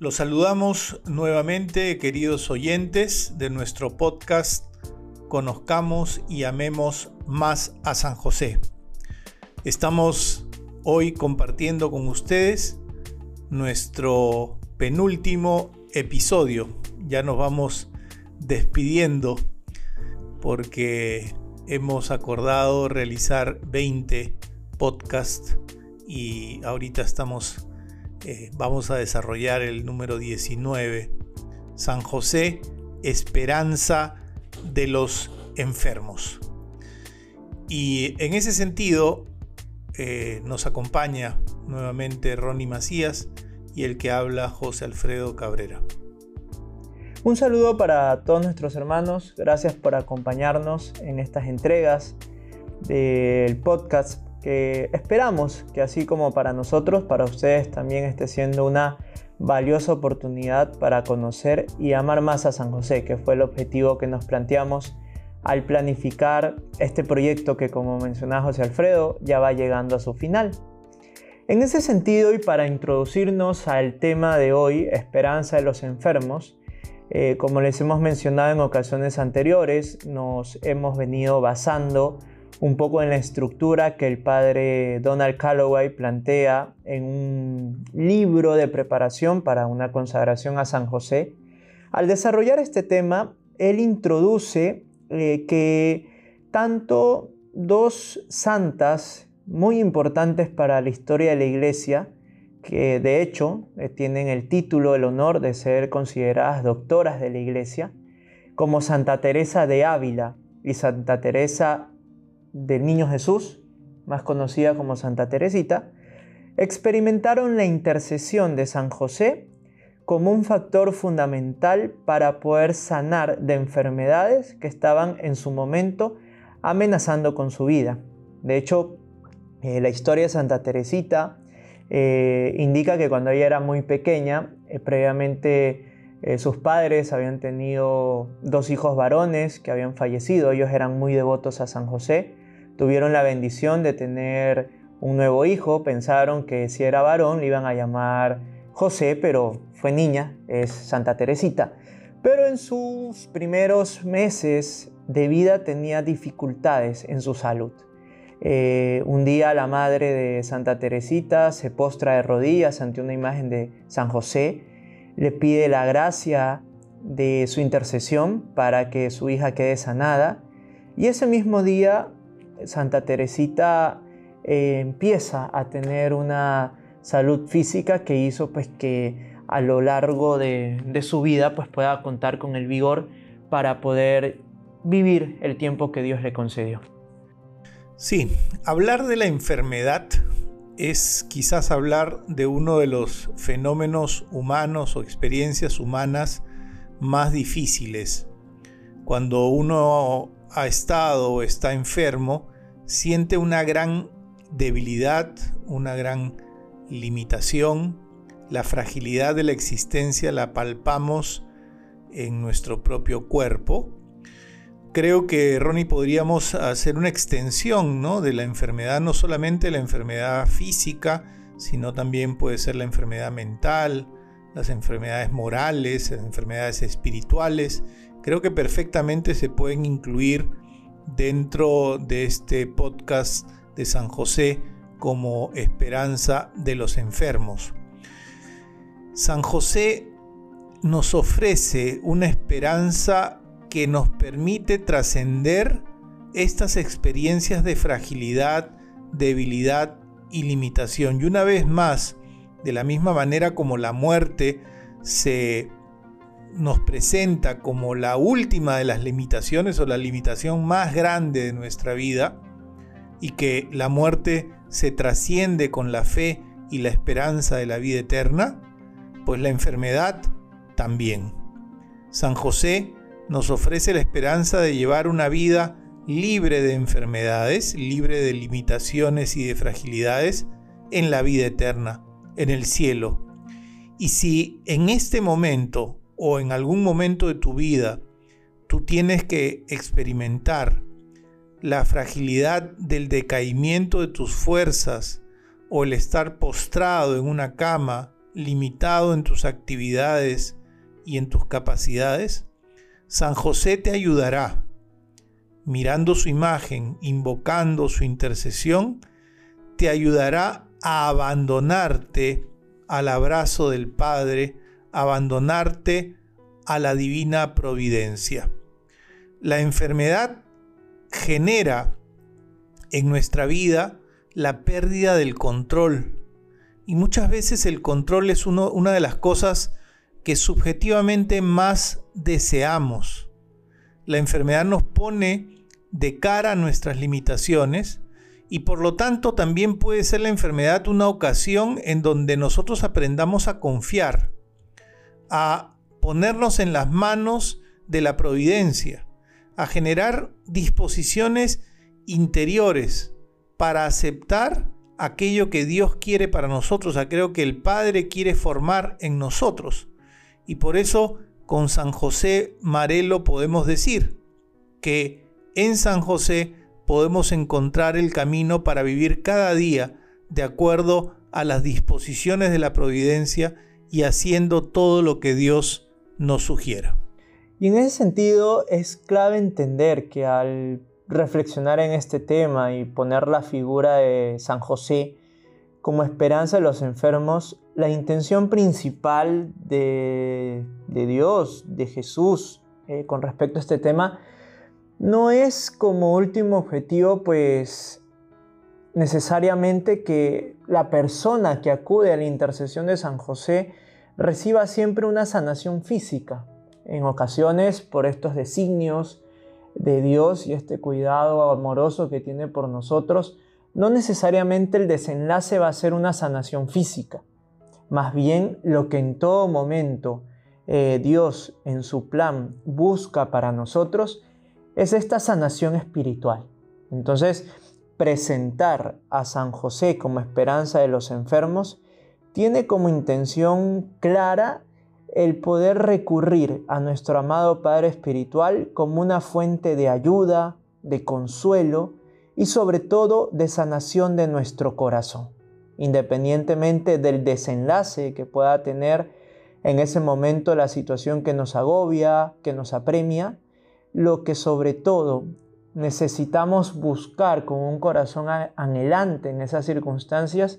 Los saludamos nuevamente, queridos oyentes de nuestro podcast Conozcamos y amemos más a San José. Estamos hoy compartiendo con ustedes nuestro penúltimo episodio. Ya nos vamos despidiendo porque hemos acordado realizar 20 podcasts y ahorita estamos eh, vamos a desarrollar el número 19, San José, esperanza de los enfermos. Y en ese sentido eh, nos acompaña nuevamente Ronnie Macías y el que habla José Alfredo Cabrera. Un saludo para todos nuestros hermanos, gracias por acompañarnos en estas entregas del podcast que esperamos que así como para nosotros, para ustedes también esté siendo una valiosa oportunidad para conocer y amar más a San José, que fue el objetivo que nos planteamos al planificar este proyecto que como mencionaba José Alfredo ya va llegando a su final. En ese sentido y para introducirnos al tema de hoy, esperanza de los enfermos, eh, como les hemos mencionado en ocasiones anteriores, nos hemos venido basando un poco en la estructura que el padre Donald Calloway plantea en un libro de preparación para una consagración a San José. Al desarrollar este tema, él introduce eh, que tanto dos santas muy importantes para la historia de la iglesia, que de hecho eh, tienen el título, el honor de ser consideradas doctoras de la iglesia, como Santa Teresa de Ávila y Santa Teresa del Niño Jesús, más conocida como Santa Teresita, experimentaron la intercesión de San José como un factor fundamental para poder sanar de enfermedades que estaban en su momento amenazando con su vida. De hecho, eh, la historia de Santa Teresita eh, indica que cuando ella era muy pequeña, eh, previamente sus padres habían tenido dos hijos varones que habían fallecido, ellos eran muy devotos a San José, tuvieron la bendición de tener un nuevo hijo, pensaron que si era varón le iban a llamar José, pero fue niña, es Santa Teresita. Pero en sus primeros meses de vida tenía dificultades en su salud. Eh, un día la madre de Santa Teresita se postra de rodillas ante una imagen de San José, le pide la gracia de su intercesión para que su hija quede sanada y ese mismo día Santa Teresita eh, empieza a tener una salud física que hizo pues que a lo largo de, de su vida pues pueda contar con el vigor para poder vivir el tiempo que Dios le concedió. Sí, hablar de la enfermedad es quizás hablar de uno de los fenómenos humanos o experiencias humanas más difíciles. Cuando uno ha estado o está enfermo, siente una gran debilidad, una gran limitación, la fragilidad de la existencia la palpamos en nuestro propio cuerpo. Creo que, Ronnie, podríamos hacer una extensión ¿no? de la enfermedad, no solamente la enfermedad física, sino también puede ser la enfermedad mental, las enfermedades morales, las enfermedades espirituales, creo que perfectamente se pueden incluir dentro de este podcast de San José como esperanza de los enfermos. San José nos ofrece una esperanza que nos permite trascender estas experiencias de fragilidad, debilidad y limitación. Y una vez más, de la misma manera como la muerte se nos presenta como la última de las limitaciones o la limitación más grande de nuestra vida y que la muerte se trasciende con la fe y la esperanza de la vida eterna, pues la enfermedad también. San José nos ofrece la esperanza de llevar una vida libre de enfermedades, libre de limitaciones y de fragilidades en la vida eterna, en el cielo. Y si en este momento o en algún momento de tu vida tú tienes que experimentar la fragilidad del decaimiento de tus fuerzas o el estar postrado en una cama limitado en tus actividades y en tus capacidades, San José te ayudará, mirando su imagen, invocando su intercesión, te ayudará a abandonarte al abrazo del Padre, abandonarte a la divina providencia. La enfermedad genera en nuestra vida la pérdida del control. Y muchas veces el control es una de las cosas que subjetivamente más deseamos. La enfermedad nos pone de cara a nuestras limitaciones y por lo tanto también puede ser la enfermedad una ocasión en donde nosotros aprendamos a confiar, a ponernos en las manos de la providencia, a generar disposiciones interiores para aceptar aquello que Dios quiere para nosotros, aquello que el Padre quiere formar en nosotros. Y por eso con San José Marelo podemos decir que en San José podemos encontrar el camino para vivir cada día de acuerdo a las disposiciones de la providencia y haciendo todo lo que Dios nos sugiera. Y en ese sentido es clave entender que al reflexionar en este tema y poner la figura de San José como esperanza de los enfermos, la intención principal de, Dios, de Jesús, eh, con respecto a este tema, no es como último objetivo, pues necesariamente que la persona que acude a la intercesión de San José reciba siempre una sanación física. En ocasiones, por estos designios de Dios y este cuidado amoroso que tiene por nosotros, no necesariamente el desenlace va a ser una sanación física. Más bien lo que en todo momento eh, Dios en su plan busca para nosotros es esta sanación espiritual. Entonces, presentar a San José como esperanza de los enfermos tiene como intención clara el poder recurrir a nuestro amado Padre Espiritual como una fuente de ayuda, de consuelo y sobre todo de sanación de nuestro corazón, independientemente del desenlace que pueda tener en ese momento la situación que nos agobia, que nos apremia, lo que sobre todo necesitamos buscar con un corazón anhelante en esas circunstancias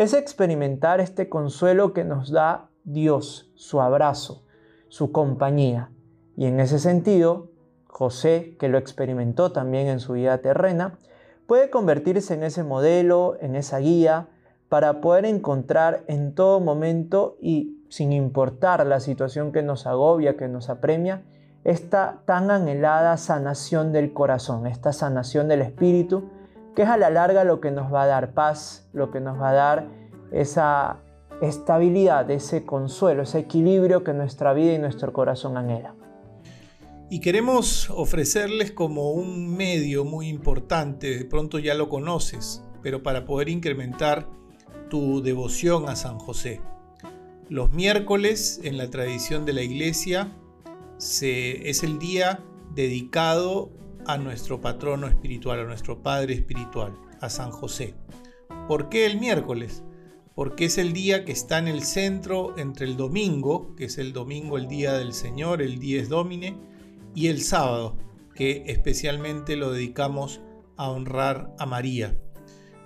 es experimentar este consuelo que nos da Dios, su abrazo, su compañía. Y en ese sentido, José, que lo experimentó también en su vida terrena, puede convertirse en ese modelo, en esa guía, para poder encontrar en todo momento y sin importar la situación que nos agobia, que nos apremia, esta tan anhelada sanación del corazón, esta sanación del espíritu, que es a la larga lo que nos va a dar paz, lo que nos va a dar esa estabilidad, ese consuelo, ese equilibrio que nuestra vida y nuestro corazón anhela. Y queremos ofrecerles como un medio muy importante, de pronto ya lo conoces, pero para poder incrementar tu devoción a San José. Los miércoles en la tradición de la iglesia es el día dedicado a nuestro patrono espiritual, a nuestro Padre espiritual, a San José. ¿Por qué el miércoles? Porque es el día que está en el centro entre el domingo, que es el domingo, el día del Señor, el es Domine, y el sábado, que especialmente lo dedicamos a honrar a María.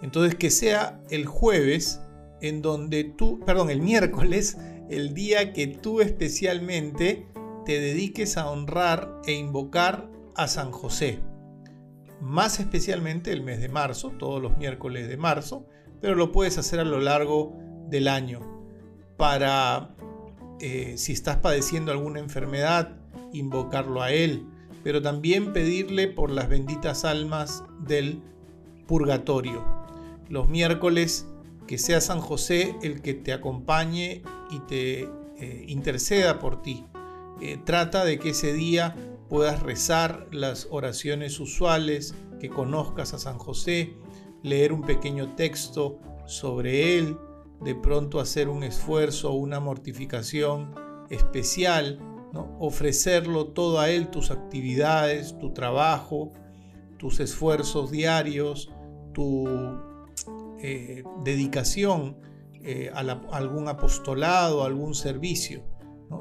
Entonces que sea el jueves en donde tú, perdón, el miércoles, el día que tú especialmente te dediques a honrar e invocar a San José. Más especialmente el mes de marzo, todos los miércoles de marzo, pero lo puedes hacer a lo largo del año. Para, eh, si estás padeciendo alguna enfermedad, invocarlo a Él, pero también pedirle por las benditas almas del purgatorio. Los miércoles que sea San José el que te acompañe y te eh, interceda por ti. Eh, trata de que ese día puedas rezar las oraciones usuales, que conozcas a San José, leer un pequeño texto sobre él, de pronto hacer un esfuerzo o una mortificación especial, ofrecerlo todo a él, tus actividades, tu trabajo, tus esfuerzos diarios, tu eh, dedicación eh, algún apostolado, algún servicio.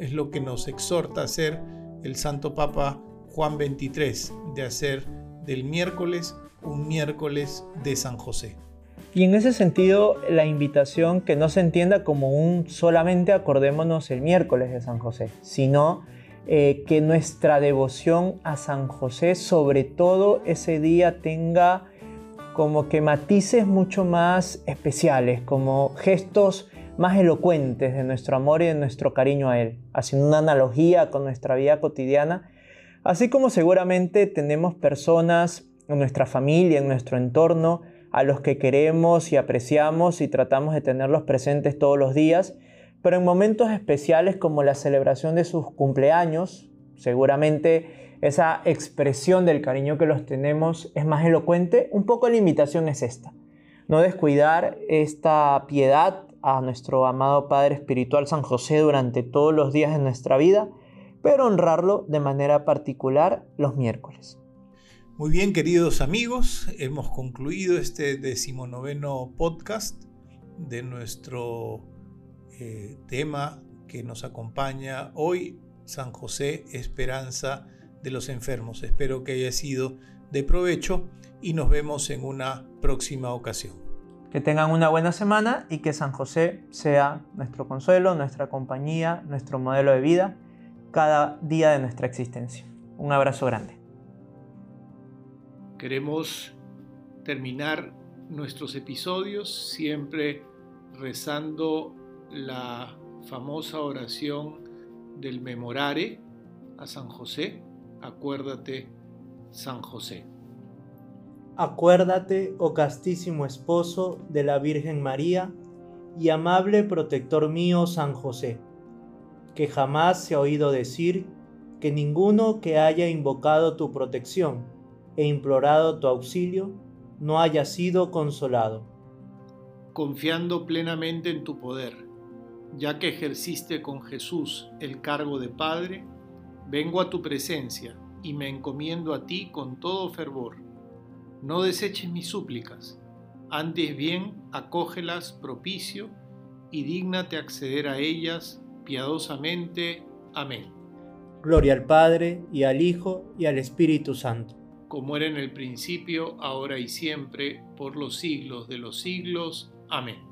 Es lo que nos exhorta a hacer el Santo Papa Juan 23, de hacer del miércoles un miércoles de San José. Y en ese sentido, la invitación que no se entienda como un solamente acordémonos el miércoles de San José, sino eh, que nuestra devoción a San José, sobre todo ese día, tenga como que matices mucho más especiales, como gestos más elocuentes de nuestro amor y de nuestro cariño a Él, haciendo una analogía con nuestra vida cotidiana, así como seguramente tenemos personas en nuestra familia, en nuestro entorno, a los que queremos y apreciamos y tratamos de tenerlos presentes todos los días, pero en momentos especiales como la celebración de sus cumpleaños, seguramente esa expresión del cariño que los tenemos es más elocuente, un poco la invitación es esta. No descuidar esta piedad a nuestro amado Padre Espiritual San José durante todos los días de nuestra vida, pero honrarlo de manera particular los miércoles. Muy bien, queridos amigos, hemos concluido este decimonoveno podcast de nuestro eh, tema que nos acompaña hoy, San José, Esperanza de los Enfermos. Espero que haya sido de provecho y nos vemos en una próxima ocasión. Que tengan una buena semana y que San José sea nuestro consuelo, nuestra compañía, nuestro modelo de vida cada día de nuestra existencia. Un abrazo grande. Queremos terminar nuestros episodios siempre rezando la famosa oración del memorare a San José. Acuérdate, San José. Acuérdate, oh castísimo esposo de la Virgen María y amable protector mío San José, que jamás se ha oído decir que ninguno que haya invocado tu protección e implorado tu auxilio, no haya sido consolado. Confiando plenamente en tu poder, ya que ejerciste con Jesús el cargo de Padre, vengo a tu presencia y me encomiendo a ti con todo fervor. No deseches mis súplicas, antes bien acógelas propicio y dígnate acceder a ellas piadosamente. Amén. Gloria al Padre y al Hijo y al Espíritu Santo como era en el principio, ahora y siempre, por los siglos de los siglos. Amén.